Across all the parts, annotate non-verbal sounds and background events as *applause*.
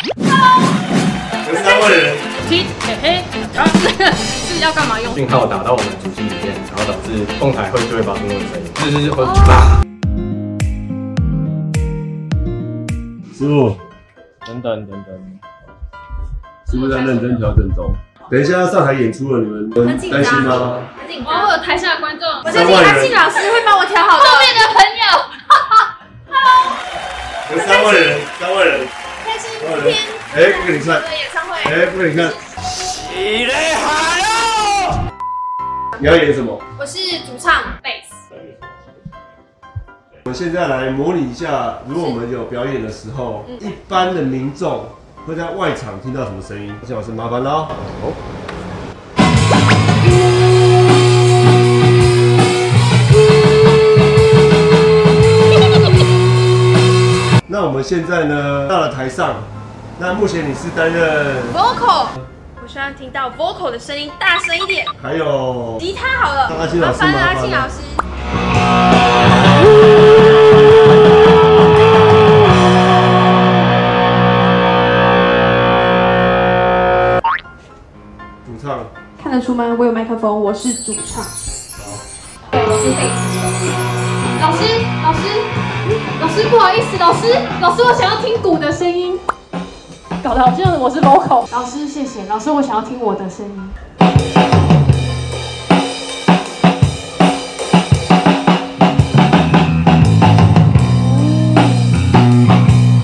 我是三位人，踢嘿嘿，啊，*laughs* 是要干嘛用？讯号打到我们主机里面，然后导致凤台会就会发出那种声音，就是会啪。师傅，等等等等，师傅在认真调整中。等一下要上台演出了，你们很紧张担心吗？很紧张。我有台下的观众，我相信阿庆老师会帮我调好。后面的朋友，*laughs* 有三位人，三位人，三位人。哎，不给你看。演唱会。哎，不给你看。起来喊哦！你要演什么？我是主唱贝斯。我们现在来模拟一下，如果我们有表演的时候，一般的民众会在外场听到什么声音？谢老师麻烦了哦。*laughs* 那我们现在呢，到了台上。那目前你是担任 vocal，我希望听到 vocal 的声音大声一点。还有吉他好了，阿庆老师，阿庆老师。主唱看得出吗？我有麦克风，我是主唱。我是贝斯。老师，老师，老师，不好意思，老师，老师，我想要听鼓的声音。搞得好像我是 local。老师，谢谢。老师，我想要听我的声音。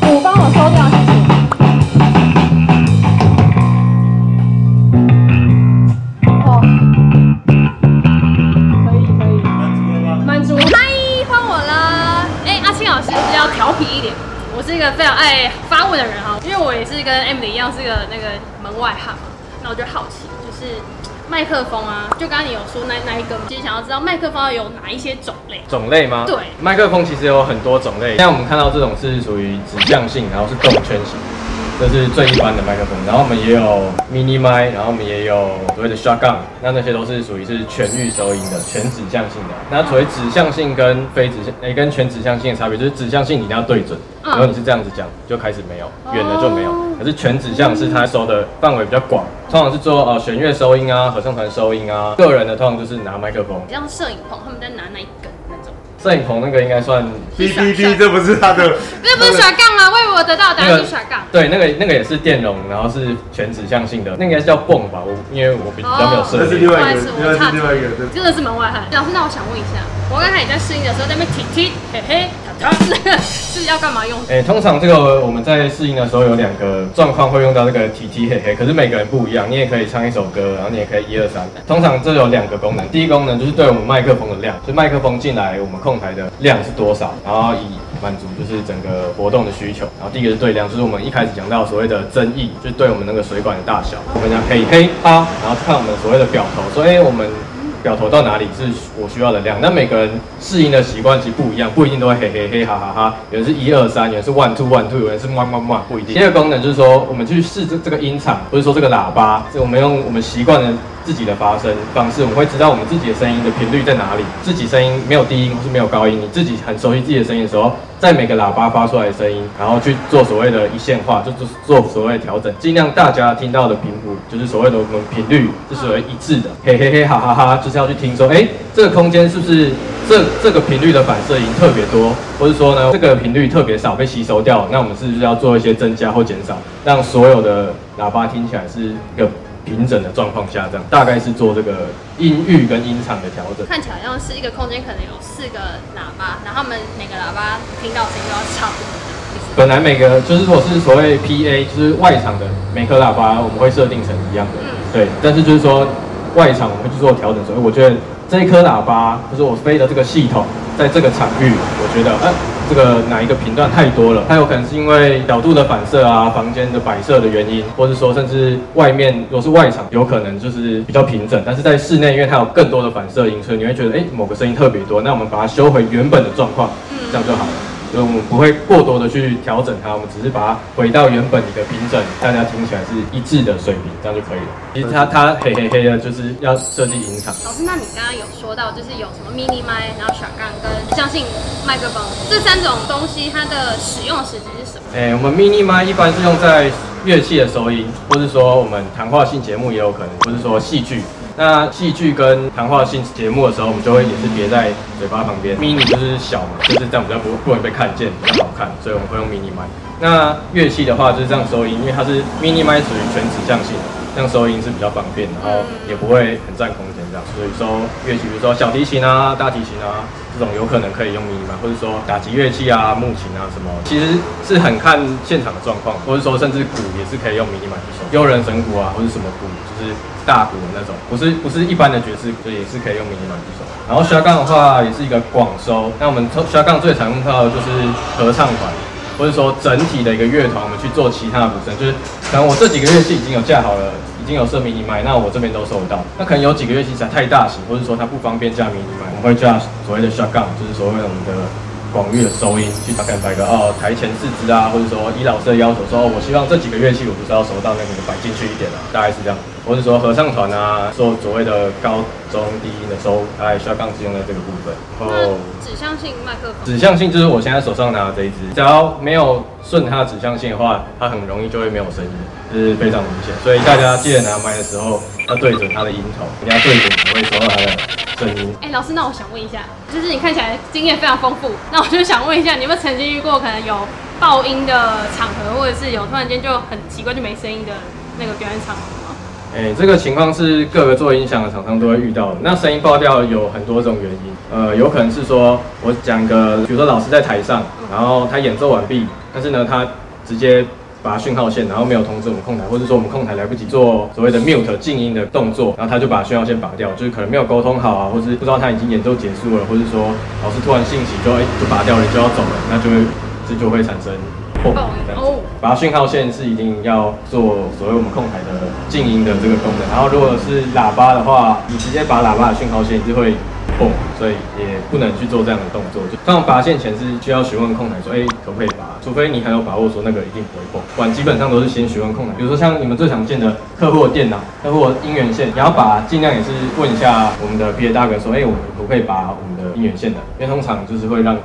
鼓帮我收掉，谢谢。哦，可以可以。满足了吗？满足。嗨，换我了。哎，阿青老师比较调皮一点。我是一个非常爱发问的人哈，因为我也是跟 Emily 一样是个那个门外汉嘛，那我就好奇，就是麦克风啊，就刚刚你有说那那一个，其实想要知道麦克风有哪一些种类？种类吗？对，麦克风其实有很多种类，像我们看到这种是属于指向性，然后是动圈型。这是最一般的麦克风，然后我们也有 mini 麦，然后我们也有所谓的 shotgun，那那些都是属于是全域收音的，全指向性的。那所谓指向性跟非指向，诶，跟全指向性的差别就是指向性你一定要对准，如果你是这样子讲，就开始没有，远的就没有。可是全指向是它收的范围比较广，通常是做呃弦乐收音啊，合唱团收音啊，个人的通常就是拿麦克风。像摄影棚他们在拿那一根。摄影棚那个应该算 B B B，这不是他的，*laughs* 这不是甩杠吗？为我得到答案是甩杠。对，那个那个也是电容，然后是全指向性的，那应该是叫泵吧？我因为我比较没有设。那是另外一个，另外另外一个，真的是门外汉。老师，那我想问一下，我刚才你在试音的时候在那边踢踢嘿嘿哒哒，那个 *laughs* 是要干嘛用？哎，通常这个我们在试音的时候有两个状况会用到这个踢踢嘿嘿，可是每个人不一样。你也可以唱一首歌，然后你也可以一二三。通常这有两个功能，第一功能就是对我们麦克风的量，就麦克风进来我们控台的量是。多少？然后以满足就是整个活动的需求。然后第一个是对量，就是我们一开始讲到所谓的增益，就是对我们那个水管的大小。我们讲嘿嘿哈，然后看我们所谓的表头，说哎我们表头到哪里是我需要的量。那每个人适应的习惯其实不一样，不一定都会嘿嘿嘿哈哈哈。有人是一二三，有人是 one two one two，有人是 one one one，不一定。第二个功能就是说，我们去试这这个音场，不是说这个喇叭，是我们用我们习惯的。自己的发声方式，我们会知道我们自己的声音的频率在哪里。自己声音没有低音或是没有高音，你自己很熟悉自己的声音的时候，在每个喇叭发出来的声音，然后去做所谓的一线化，就是做所谓的调整，尽量大家听到的频谱就是所谓的我们频率是属于一致的。*laughs* 嘿嘿嘿哈哈哈，就是要去听说，哎，这个空间是不是这这个频率的反射音特别多，或者说呢这个频率特别少被吸收掉？那我们是不是要做一些增加或减少，让所有的喇叭听起来是一个。平整的状况下，这样大概是做这个音域跟音场的调整。看起来像是一个空间，可能有四个喇叭，然后他们每个喇叭听到声音都要差不多。本来每个就是如果是所谓 PA，就是外场的每颗喇叭，我们会设定成一样的，嗯对。但是就是说外场我们会去做调整，所以我觉得这一颗喇叭就是我飞的这个系统，在这个场域，我觉得，呃。这个哪一个频段太多了？它有可能是因为角度的反射啊，房间的摆设的原因，或者说甚至外面如果是外场，有可能就是比较平整。但是在室内，因为它有更多的反射音，所以你会觉得哎，某个声音特别多。那我们把它修回原本的状况，这样就好了。所以我们不会过多的去调整它，我们只是把它回到原本一个平整，大家听起来是一致的水平，这样就可以了。其实它它黑黑黑的，就是要设计音场。老师，那你刚刚有说到，就是有什么 mini 麦，然后小杠跟指向性麦克风这三种东西，它的使用时机是什么？哎，我们 mini 麦一般是用在乐器的收音，或是说我们谈话性节目也有可能，或是说戏剧。那戏剧跟谈话性节目的时候，我们就会也是别在嘴巴旁边。mini 就是小嘛，就是这样比较不不容易被看见，比较好看，所以我们会用 mini 麦。那乐器的话就是这样收音，因为它是 mini 麦属于全指向性的，这样收音是比较方便，然后也不会很占空间这样。所以说乐器，比如说小提琴啊、大提琴啊。这种有可能可以用 mini 麦，或者说打击乐器啊、木琴啊什么，其实是很看现场的状况，或者说甚至鼓也是可以用 mini 麦去收，悠人神鼓啊，或者什么鼓，就是大鼓的那种，不是不是一般的爵士，所以也是可以用 mini 麦去收。然后刷杠的话也是一个广收，那我们刷杠最常用到的就是合唱团，或者说整体的一个乐团，我们去做其他的补声，就是可能我这几个乐器已经有架好了。已经有设迷你麦，那我这边都收得到。那可能有几个乐器实在太大型，或者说它不方便架迷你麦，我们会架所谓的 shotgun，就是所谓我们的广域的收音，去大概摆个哦台前四支啊，或者说以老师的要求说，我希望这几个乐器我就是要收到那个摆进去一点啊，大概是这样。或者说合唱团啊，做所谓的高中低音的收，大概需要杠使用在这个部分。然后指向性麦克风，指向性就是我现在手上拿的这一支，只要没有顺它的指向性的话，它很容易就会没有声音，这是非常明显。所以大家记得拿麦的时候要对准它的音头，你要对准才会收到它的哎，老师，那我想问一下，就是你看起来经验非常丰富，那我就想问一下，你有没有曾经遇过可能有爆音的场合，或者是有突然间就很奇怪就没声音的那个表演场合？哎，这个情况是各个做音响的厂商都会遇到的。那声音爆掉有很多种原因，呃，有可能是说我讲个，比如说老师在台上，然后他演奏完毕，但是呢，他直接拔讯号线，然后没有通知我们控台，或者说我们控台来不及做所谓的 mute 静音的动作，然后他就把讯号线拔掉，就是可能没有沟通好啊，或是不知道他已经演奏结束了，或是说老师突然兴起就哎就拔掉了就要走了，那就会这就会产生。哦，拔讯号线是一定要做所谓我们控台的静音的这个功能。然后如果是喇叭的话，你直接拔喇叭的讯号线就会蹦，所以也不能去做这样的动作。就当拔线前是需要询问控台说，哎，可不可以拔？除非你很有把握说那个一定不会蹦。管基本上都是先询问控台。比如说像你们最常见的客户的电脑、客户的音源线，你要把，尽量也是问一下我们的 P A 大哥说，哎，我们可不可以拔我们的音源线的？因为通常就是会让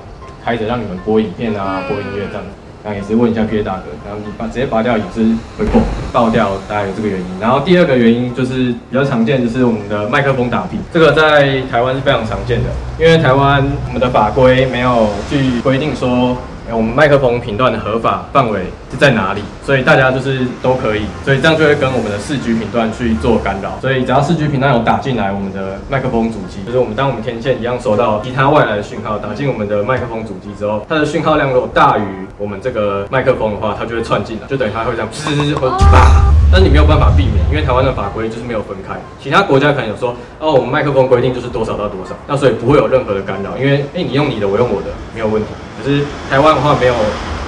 开着让你们播影片啊、播音乐这样。然后也是问一下 P A 大哥，然后你把直接拔掉也是会爆爆掉，大概有这个原因。然后第二个原因就是比较常见，就是我们的麦克风打频，这个在台湾是非常常见的，因为台湾我们的法规没有去规定说。我们麦克风频段的合法范围是在哪里？所以大家就是都可以，所以这样就会跟我们的四 G 频段去做干扰。所以只要四 G 频段有打进来，我们的麦克风主机，就是我们当我们天线一样收到其他外来的讯号打进我们的麦克风主机之后，它的讯号量如果大于我们这个麦克风的话，它就会窜进来，就等于它会这样噗或啪。但你没有办法避免，因为台湾的法规就是没有分开。其他国家可能有说，哦，我们麦克风规定就是多少到多少，那所以不会有任何的干扰，因为哎，你用你的，我用我的，没有问题。可是台湾的话没有，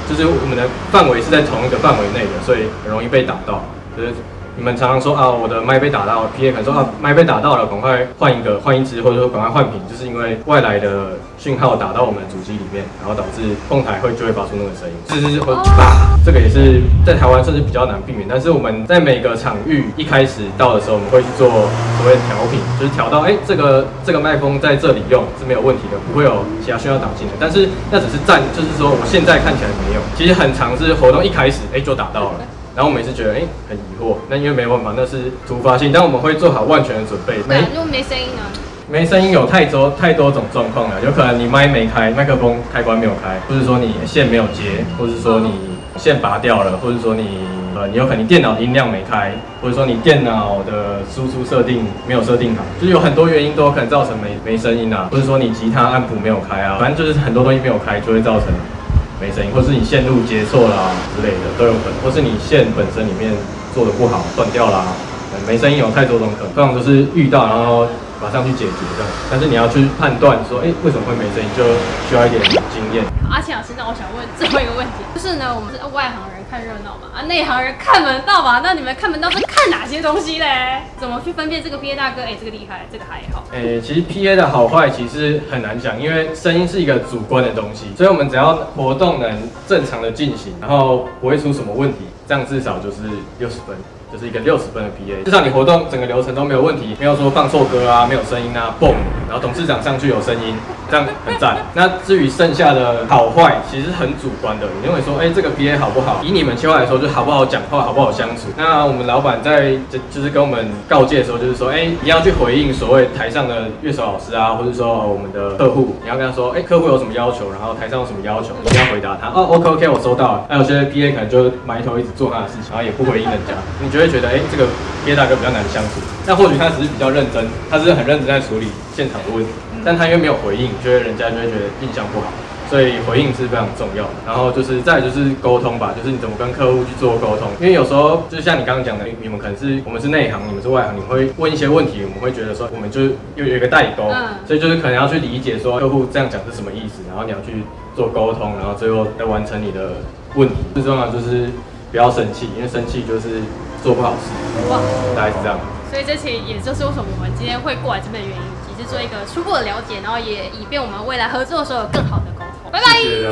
就是我们的范围是在同一个范围内的，所以很容易被打到。就是你们常常说啊，我的麦被打到，P A 可能说啊，麦被打到了，赶快换一个，换一支，或者说赶快换屏，就是因为外来的讯号打到我们的主机里面，然后导致控台会就会发出那个声音，滋滋会啪。这个也是在台湾算是比较难避免，但是我们在每个场域一开始到的时候，我们会去做所谓调频，就是调到哎，这个这个麦克风在这里用是没有问题的，不会有其他讯号打进来。但是那只是暂，就是说我现在看起来没有，其实很长是活动一开始哎就打到了，然后我们也是觉得哎很疑惑，那因为没办法，那是突发性，但我们会做好万全的准备。没，如果没声音呢？没声音有太多太多种状况了，有可能你麦没开，麦克风开关没有开，或者说你线没有接，或者说你。线拔掉了，或者说你呃，你有可能电脑音量没开，或者说你电脑的输出设定没有设定好，就是有很多原因都有可能造成没没声音啊，或者说你吉他暗谱没有开啊，反正就是很多东西没有开就会造成没声音，或是你线路接错啦之类的都有可能，或是你线本身里面做的不好断掉啦，没声音有太多种可能，通常都是遇到然后马上去解决这样，但是你要去判断说，哎，为什么会没声音，就需要一点。阿庆老师，那我想问最后一个问题，就是呢，我们是外行人看热闹嘛，啊，内行人看门道嘛。那你们看门道是看哪些东西嘞？怎么去分辨这个 P A 大哥？哎，这个厉害，这个还好。哎，其实 P A 的好坏其实很难讲，因为声音是一个主观的东西，所以我们只要活动能正常的进行，然后不会出什么问题，这样至少就是六十分。就是一个六十分的 PA，至少你活动整个流程都没有问题，没有说放错歌啊，没有声音啊，嘣，然后董事长上去有声音，这样很赞。那至于剩下的好坏，其实很主观的。你认为说，哎，这个 PA 好不好？以你们切换来说，就好不好讲话，好不好相处？那我们老板在就就是跟我们告诫的时候，就是说，哎，你要去回应所谓台上的乐手老师啊，或者说我们的客户，你要跟他说，哎，客户有什么要求，然后台上有什么要求，一定要回答他。哦，OK OK，我收到了。那有些 PA 可能就埋头一直做他的事情，然后也不回应人家，你就？会觉得哎，这个憋大哥比较难相处，那或许他只是比较认真，他是很认真在处理现场的问题，但他因为没有回应，觉得人家就会觉得印象不好，所以回应是非常重要的。然后就是再就是沟通吧，就是你怎么跟客户去做沟通，因为有时候就像你刚刚讲的，你们可能是我们是内行，你们是外行，你会问一些问题，我们会觉得说我们就是又有一个代沟，所以就是可能要去理解说客户这样讲是什么意思，然后你要去做沟通，然后最后再完成你的问题。最重要就是不要生气，因为生气就是。做不好事，哇，大概是这样。所以这期也就是为什么我们今天会过来这边的原因，也是做一个初步的了解，然后也以便我们未来合作的时候有更好的沟通。拜拜。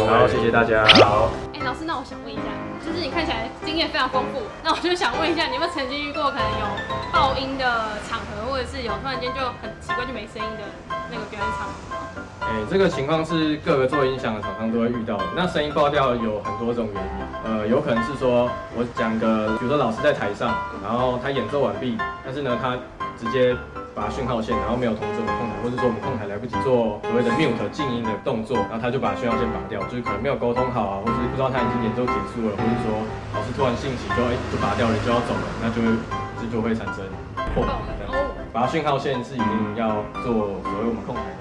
好，谢谢大家。好。老师，那我想问一下，就是你看起来经验非常丰富，那我就想问一下，你有没有曾经遇过可能有爆音的场合，或者是有突然间就很奇怪就没声音的那个表演场合？哎，这个情况是各个做音响的厂商都会遇到的。那声音爆掉有很多种原因，呃，有可能是说，我讲个，比如说老师在台上，然后他演奏完毕，但是呢，他直接拔讯号线，然后没有通知我们控台，或者说我们控台来不及做所谓的 mute 静音的动作，然后他就把讯号线拔掉，就是可能没有沟通好啊，或是不知道他已经演奏结束了，或者说老师突然兴起就哎就拔掉了，就要走了，那就会这就会产生破。拔讯号线是一定要做所谓我们控台。